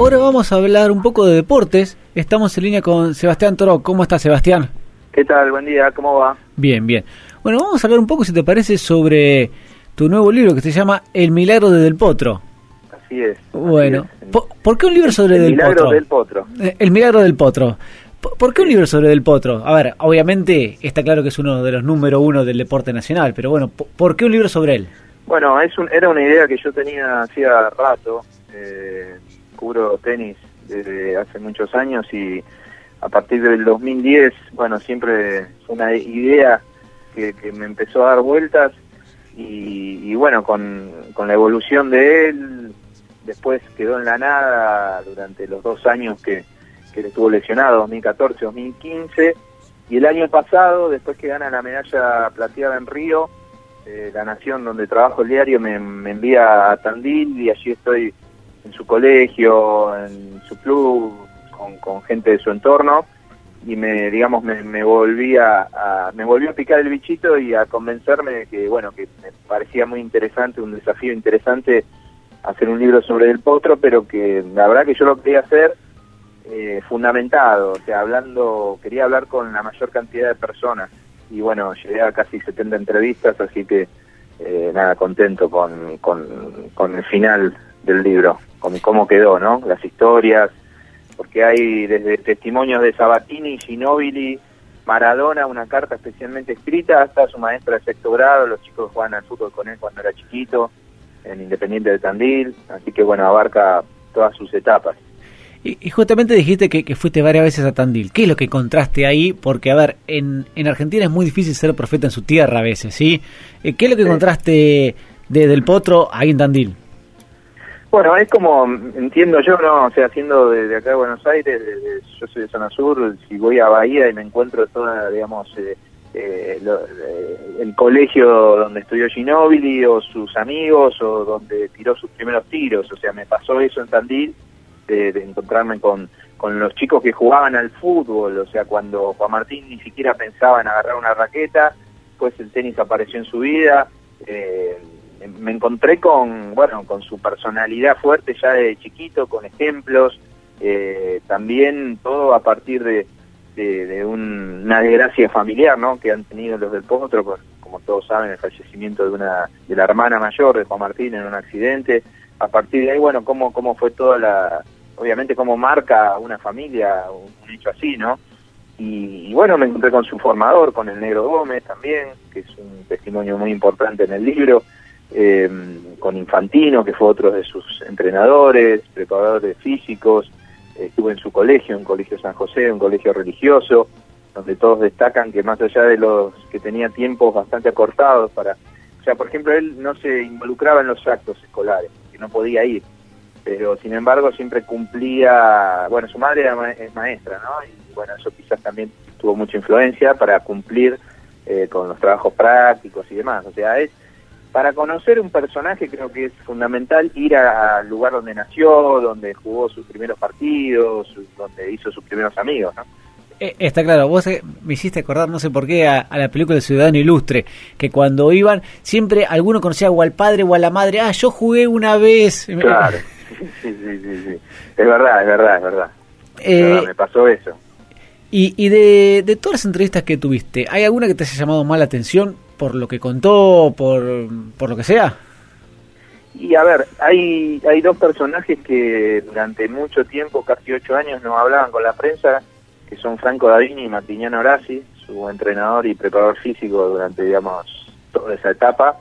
Ahora vamos a hablar un poco de deportes. Estamos en línea con Sebastián Toro. ¿Cómo está Sebastián? ¿Qué tal? Buen día, ¿cómo va? Bien, bien. Bueno, vamos a hablar un poco, si te parece, sobre tu nuevo libro que se llama El Milagro de Del Potro. Así es. Bueno, ¿por, qué un libro sobre el Del milagro Del Potro? Eh, el Milagro del Potro. ¿Por qué un libro sobre Del Potro? A ver, obviamente está claro que es uno de los número uno del deporte nacional, pero bueno, ¿por qué un libro sobre él? Bueno, es un, era una idea que yo tenía hacía rato. Eh, cubro tenis desde hace muchos años y a partir del 2010, bueno, siempre fue una idea que, me empezó a dar vueltas y, bueno, con, la evolución de él, después quedó en la nada durante los dos años que, que estuvo lesionado, 2014-2015, y el año pasado, después que gana la medalla plateada en Río, eh, la nación donde trabajo el diario me envía a Tandil y allí estoy en su colegio, en su club, con, gente de su entorno y me digamos me, me volví a, me volvió a picar el bichito y a convencerme de que bueno que me parecía muy interesante un desafío interesante hacer un libro sobre el potro pero que la verdad que yo lo quería hacer eh, fundamentado o sea hablando quería hablar con la mayor cantidad de personas. Y bueno llegué a casi 70 entrevistas así que eh, nada contento con, con, con el final del libro con cómo quedó, ¿no? Las historias, porque hay desde testimonios de Sabatini, Ginóbili, Maradona, una carta especialmente escrita, hasta su maestra de sexto grado, los chicos que jugaban al fútbol con él cuando era chiquito, en Independiente de Tandil, así que bueno, abarca todas sus etapas. Y, justamente dijiste que, fuiste varias veces a Tandil. ¿Qué es lo que encontraste ahí? Porque, a ver, en, en Argentina es muy difícil ser profeta en su tierra a veces, ¿sí? Eh, ¿Qué es lo que encontraste de, del Potro ahí en Tandil? Bueno, es como, entiendo yo, ¿no? O sea, siendo de, acá de Buenos Aires, yo soy de zona sur, si voy a Bahía y me encuentro toda, digamos, eh, eh, eh, el colegio donde estudió Ginóbili o sus amigos o donde tiró sus primeros tiros, o sea, me pasó eso en Tandil, de, encontrarme con, con los chicos que jugaban al fútbol, o sea, cuando Juan Martín ni siquiera pensaba en agarrar una raqueta, pues el tenis apareció en su vida, eh, me encontré con, bueno, con su personalidad fuerte ya de chiquito, con ejemplos, eh, también todo a partir de, de, una desgracia familiar, ¿no? Que han tenido los del Potro, como todos saben, el fallecimiento de una de la hermana mayor de Juan Martín en un accidente. A partir de ahí, bueno, cómo, cómo fue toda la, obviamente cómo marca una familia un, hecho así, ¿no? Y, y, bueno, me encontré con su formador, con el Negro Gómez también, que es un testimonio muy importante en el libro eh, con Infantino, que fue otro de sus entrenadores, preparadores físicos, estuve en su colegio, en Colegio San José, un colegio religioso, donde todos destacan que más allá de los que tenía tiempos bastante acortados para... O sea, por ejemplo, él no se involucraba en los actos escolares, que no podía ir, pero sin embargo siempre cumplía... Bueno, su madre era es maestra, ¿no? Y bueno, eso quizás también tuvo mucha influencia para cumplir eh, con los trabajos prácticos y demás. O sea, es para conocer un personaje creo que es fundamental ir al lugar donde nació, donde jugó sus primeros partidos, donde hizo sus primeros amigos, ¿no? Eh, está claro, vos eh, me hiciste acordar, no sé por qué, a, la película de Ciudadano Ilustre, que cuando iban, siempre alguno conocía o al padre o a la madre, ah, yo jugué una vez. Claro, sí, sí, sí, sí. Es verdad, es verdad, es verdad. Eh, me pasó eso. Y, y de, de todas las entrevistas que tuviste, ¿hay alguna que te haya llamado más la atención? Por lo que contó, por, por lo que sea? Y a ver, hay, hay dos personajes que durante mucho tiempo, casi ocho años, no hablaban con la prensa, que son Franco Davini y Martiniano Orasi, su entrenador y preparador físico durante, digamos, toda esa etapa,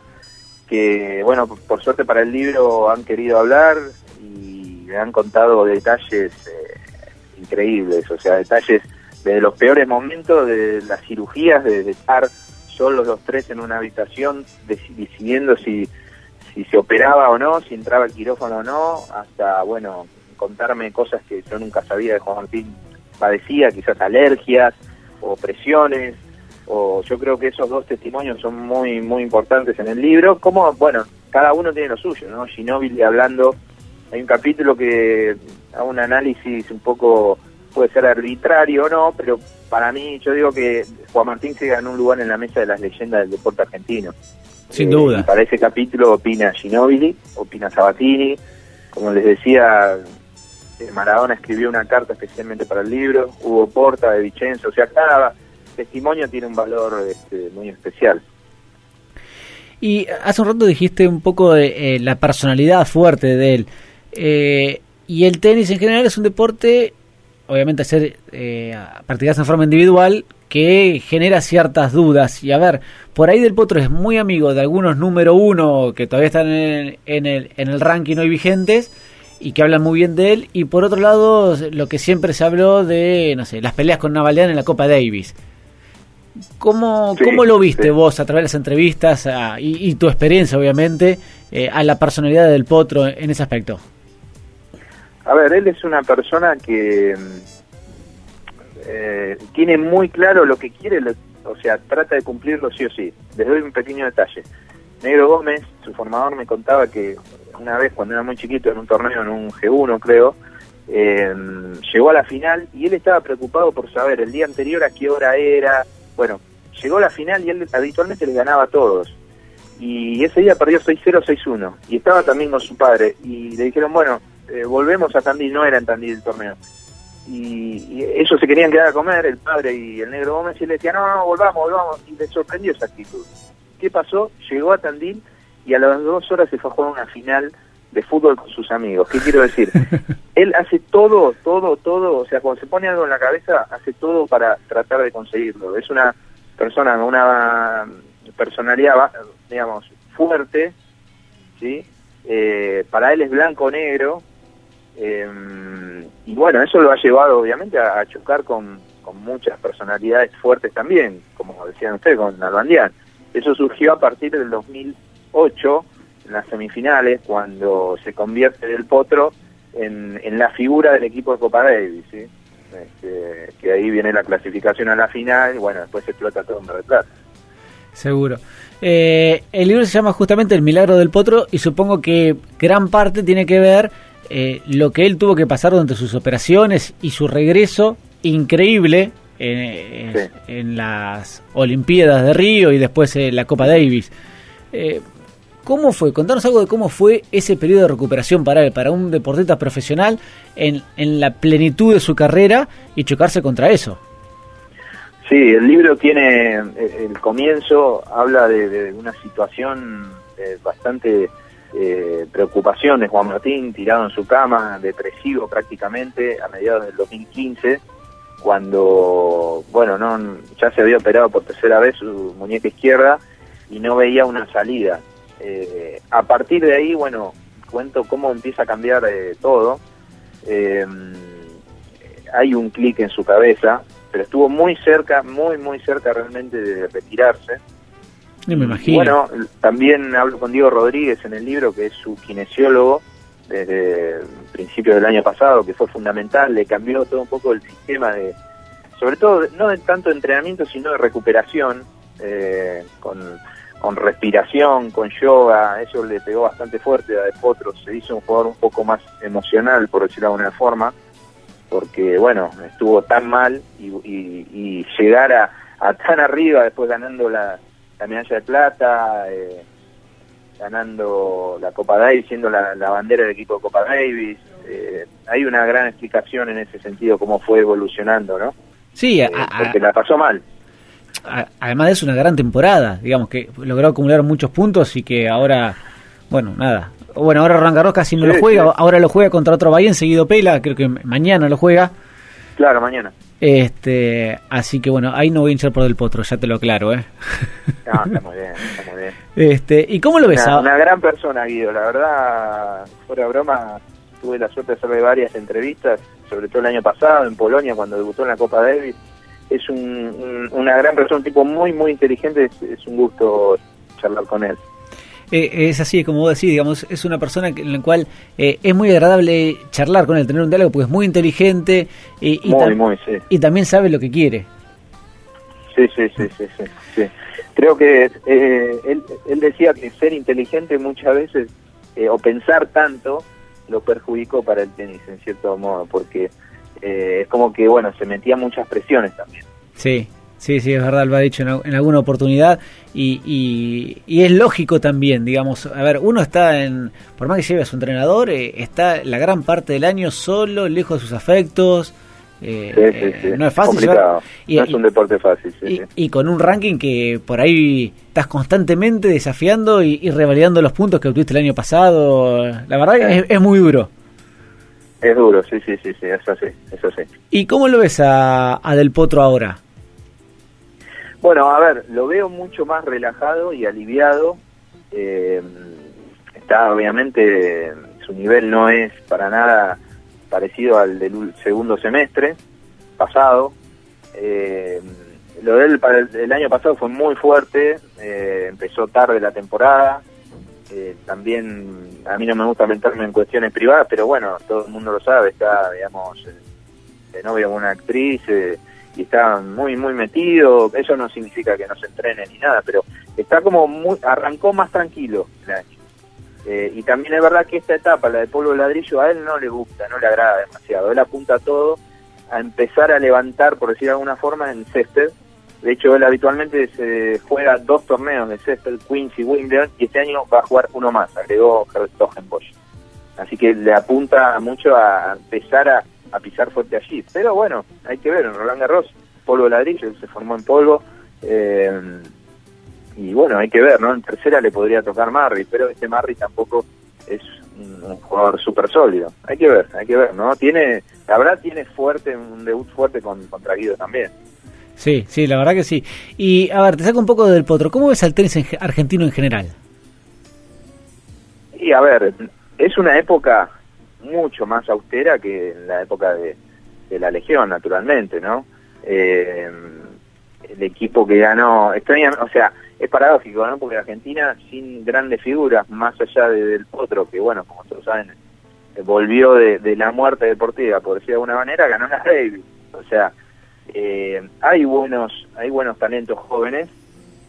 que, bueno, por suerte para el libro han querido hablar y me han contado detalles eh, increíbles, o sea, detalles de los peores momentos de las cirugías, de estar solos los tres en una habitación decidiendo si, si se operaba o no, si entraba el quirófano o no, hasta, bueno, contarme cosas que yo nunca sabía de Juan Martín padecía, quizás alergias o presiones, o yo creo que esos dos testimonios son muy, muy importantes en el libro, como, bueno, cada uno tiene lo suyo, ¿no? Ginóbili hablando, hay un capítulo que hago un análisis un poco puede ser arbitrario o no, pero para mí yo digo que Juan Martín se ganó un lugar en la mesa de las leyendas del deporte argentino. Sin duda. Eh, para ese capítulo opina Ginóbili, opina Sabatini, como les decía, eh, Maradona escribió una carta especialmente para el libro, Hugo Porta de Vicenzo, o sea, cada testimonio tiene un valor este, muy especial. Y hace un rato dijiste un poco de eh, la personalidad fuerte de él. Eh, y el tenis en general es un deporte, obviamente, hacer eh, practicarse en forma individual, que genera ciertas dudas. Y a ver, por ahí Del Potro es muy amigo de algunos número uno que todavía están en el, en el, ranking hoy vigentes y que hablan muy bien de él. Y por otro lado, lo que siempre se habló de, no sé, las peleas con Navaleán en la Copa Davis. ¿Cómo, ¿Cómo lo viste vos a través de las entrevistas y, tu experiencia, obviamente, eh, a la personalidad del Potro en ese aspecto? A ver, él es una persona que eh, tiene muy claro lo que quiere, o sea, trata de cumplirlo sí o sí. Les doy un pequeño detalle. Negro Gómez, su formador, me contaba que una vez cuando era muy chiquito, en un torneo, en un G1 creo, eh, llegó a la final y él estaba preocupado por saber el día anterior a qué hora era. Bueno, llegó a la final y él habitualmente le ganaba a todos. Y ese día perdió 6-0, 6-1. Y estaba también con su padre. Y le dijeron, bueno, eh, volvemos a Tandil, no era en Tandil el torneo y, ellos se querían quedar a comer, el padre y el negro Gómez, y le decía, no, no, volvamos, volvamos, y le sorprendió esa actitud. ¿Qué pasó? Llegó a Tandil y a las dos horas se fue a jugar una final de fútbol con sus amigos. ¿Qué quiero decir? Él hace todo, todo, todo, o sea, cuando se pone algo en la cabeza, hace todo para tratar de conseguirlo. Es una persona, una personalidad, digamos, fuerte, ¿sí? Eh, para él es blanco-negro, eh, y bueno, eso lo ha llevado obviamente a, chocar con, muchas personalidades fuertes también, como decían ustedes, con Nalbandián. Eso surgió a partir del 2008, en las semifinales, cuando se convierte del Potro en, la figura del equipo de Copa Davis, este, que ahí viene la clasificación a la final y bueno, después se explota todo en retrato. Seguro. Eh, el libro se llama justamente El Milagro del Potro y supongo que gran parte tiene que ver eh, lo que él tuvo que pasar durante sus operaciones y su regreso increíble eh, en las Olimpiadas de Río y después en la Copa Davis. Eh, ¿Cómo fue? Contanos algo de cómo fue ese periodo de recuperación para él, para un deportista profesional en, en la plenitud de su carrera y chocarse contra eso. Sí, el libro tiene el comienzo, habla de, una situación bastante eh, preocupaciones, Juan Martín tirado en su cama, depresivo prácticamente, a mediados del 2015, cuando, bueno, no ya se había operado por tercera vez su muñeca izquierda y no veía una salida. Eh, a partir de ahí, bueno, cuento cómo empieza a cambiar eh, todo. Eh, hay un clic en su cabeza, pero estuvo muy cerca, muy, muy cerca realmente de retirarse me imagino. Bueno, también hablo con Diego Rodríguez en el libro, que es su kinesiólogo desde el principio del año pasado, que fue fundamental, le cambió todo un poco el sistema de, sobre todo, no de tanto entrenamiento, sino de recuperación, eh, con, con respiración, con yoga, eso le pegó bastante fuerte a De Potro, se hizo un jugador un poco más emocional, por decirlo de alguna forma, porque, bueno, estuvo tan mal y, llegar a, a tan arriba después ganando la la medalla de plata, eh, ganando la Copa Davis, siendo la, bandera del equipo de Copa Davis. Eh, hay una gran explicación en ese sentido, cómo fue evolucionando, ¿no? Sí, eh, porque la pasó mal. además es una gran temporada, digamos que logró acumular muchos puntos y que ahora, bueno, nada. Bueno, ahora Rangarros casi no lo juega, ahora lo juega contra otro Bahía, seguido Pela, creo que mañana lo juega. Claro, mañana. Este, así que bueno, ahí no voy a hinchar por del potro, ya te lo aclaro, ¿eh? No, está muy bien, está muy bien. Este, ¿y cómo lo ves? Una, una gran persona, Guido, la verdad, fuera broma, tuve la suerte de hacerle varias entrevistas, sobre todo el año pasado en Polonia cuando debutó en la Copa Davis. Es un, una gran persona, un tipo muy, muy inteligente, es un gusto charlar con él. Eh, es así, como vos decís, digamos, es una persona en la cual eh, es muy agradable charlar con él, tener un diálogo, porque es muy inteligente y, y, también sabe lo que quiere. Sí, sí, sí, sí, sí. Creo que eh, él, él decía que ser inteligente muchas veces o pensar tanto lo perjudicó para el tenis, en cierto modo, porque es como que, bueno, se metía muchas presiones también. Sí, Sí, sí, es verdad, lo ha dicho en, alguna oportunidad y, y, es lógico también, digamos, a ver, uno está en, por más que lleve a su entrenador, eh, está la gran parte del año solo, lejos de sus afectos. Eh, sí, sí, sí. No es fácil. no es un deporte fácil. Y, y, con un ranking que por ahí estás constantemente desafiando y, revalidando los puntos que obtuviste el año pasado. La verdad que es, muy duro. Es duro, sí, sí, sí, sí, eso sí, eso sí. ¿Y cómo lo ves a, a Del Potro ahora? Bueno, a ver, lo veo mucho más relajado y aliviado. Eh, está, obviamente, su nivel no es para nada parecido al del segundo semestre pasado. Eh, lo de él para el, año pasado fue muy fuerte, eh, empezó tarde la temporada. también a mí no me gusta meterme en cuestiones privadas, pero bueno, todo el mundo lo sabe, está, digamos, de novia con una actriz y está muy, muy metido. Eso no significa que no se entrene ni nada, pero está como muy, arrancó más tranquilo el año. Eh, y también es verdad que esta etapa, la de polvo ladrillo, a él no le gusta, no le agrada demasiado. Él apunta todo a empezar a levantar, por decir de alguna forma, en césped. De hecho, él habitualmente se juega dos torneos de césped, Queens y Wimbledon, y este año va a jugar uno más, agregó Bosch Así que le apunta mucho a empezar a a pisar fuerte allí. Pero bueno, hay que ver, en Roland Garros, polvo de ladrillo, se formó en polvo. Eh, y bueno, hay que ver, ¿no? En tercera le podría tocar Marri, pero este Marri tampoco es un, jugador súper sólido. Hay que ver, hay que ver, ¿no? Tiene, la verdad tiene fuerte, un debut fuerte con, contra Guido también. Sí, sí, la verdad que sí. Y a ver, te saco un poco del potro. ¿Cómo ves al tenis argentino en general? Y a ver, es una época mucho más austera que en la época de, la Legión, naturalmente, ¿no? Eh, el equipo que ganó, extraña, o sea, es paradójico, ¿no? Porque Argentina, sin grandes figuras, más allá del Potro, que bueno, como todos saben, volvió de, la muerte deportiva, por decir de alguna manera, ganó la Davis. O sea, eh, hay buenos, hay buenos talentos jóvenes,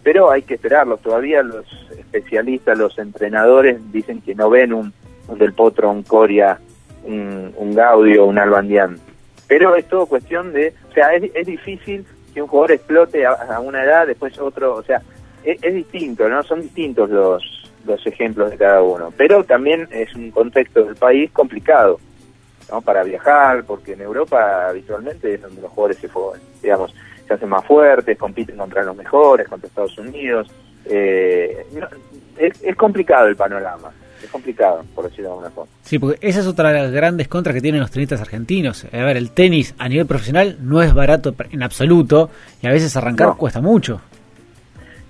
pero hay que esperarlos. Todavía los especialistas, los entrenadores dicen que no ven un Del Potro, un Coria, un, Gaudio, un Albandián. Pero es todo cuestión de, o sea, es, difícil que un jugador explote a, una edad, después otro, o sea, es, distinto, ¿no? Son distintos los, los ejemplos de cada uno. Pero también es un contexto del país complicado, ¿no? Para viajar, porque en Europa habitualmente es donde los jugadores se, digamos, se hacen más fuertes, compiten contra los mejores, contra Estados Unidos. Eh, es complicado el panorama es complicado, por decirlo de alguna forma. Sí, porque esa es otra de las grandes contras que tienen los tenistas argentinos. A ver, el tenis a nivel profesional no es barato en absoluto y a veces arrancar cuesta mucho.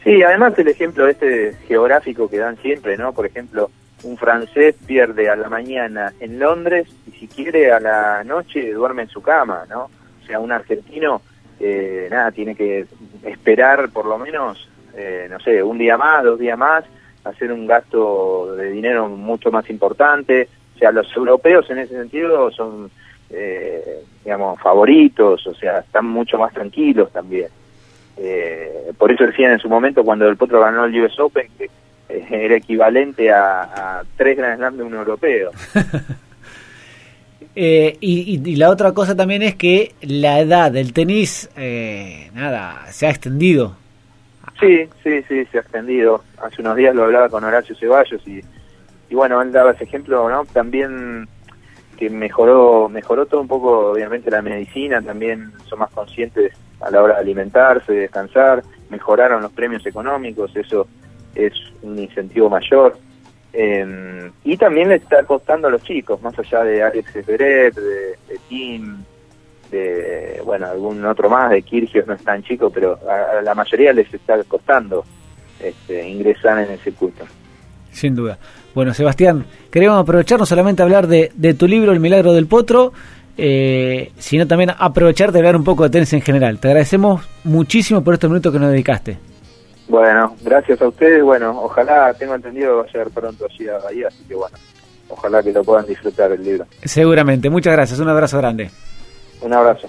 Sí, además el ejemplo este geográfico que dan siempre, ¿no? Por ejemplo, un francés pierde a la mañana en Londres y si quiere a la noche duerme en su cama, ¿no? O sea, un argentino, eh, nada, tiene que esperar por lo menos, eh, no sé, un día más, dos días más hacer un gasto de dinero mucho más importante. O sea, los europeos en ese sentido son, eh, digamos, favoritos, o sea, están mucho más tranquilos también. Eh, por eso decían en su momento cuando el Potro ganó el US Open que eh, era equivalente a, tres Grand Slam de un europeo. y, la otra cosa también es que la edad del tenis, nada, se ha extendido Sí, sí, sí, se ha extendido. Hace unos días lo hablaba con Horacio Ceballos y, y bueno, él daba ese ejemplo, ¿no? También que mejoró, mejoró todo un poco, obviamente, la medicina, también son más conscientes a la hora de alimentarse, de descansar, mejoraron los premios económicos, eso es un incentivo mayor. Eh, y también le está costando a los chicos, más allá de Alex Esperet, de, de Tim, de, bueno, algún otro más, de Kirgios no es tan chico, pero a, la mayoría les está costando este, ingresar en el circuito. Sin duda. Bueno, Sebastián, queremos aprovechar no solamente hablar de, de tu libro El Milagro del Potro, eh, sino también aprovechar de hablar un poco de tenis en general. Te agradecemos muchísimo por estos minutos que nos dedicaste. Bueno, gracias a ustedes. Bueno, ojalá, tengo entendido, que va a llegar pronto allí a Bahía, así que bueno, ojalá que lo puedan disfrutar el libro. Seguramente. Muchas gracias. Un abrazo grande. Un abrazo.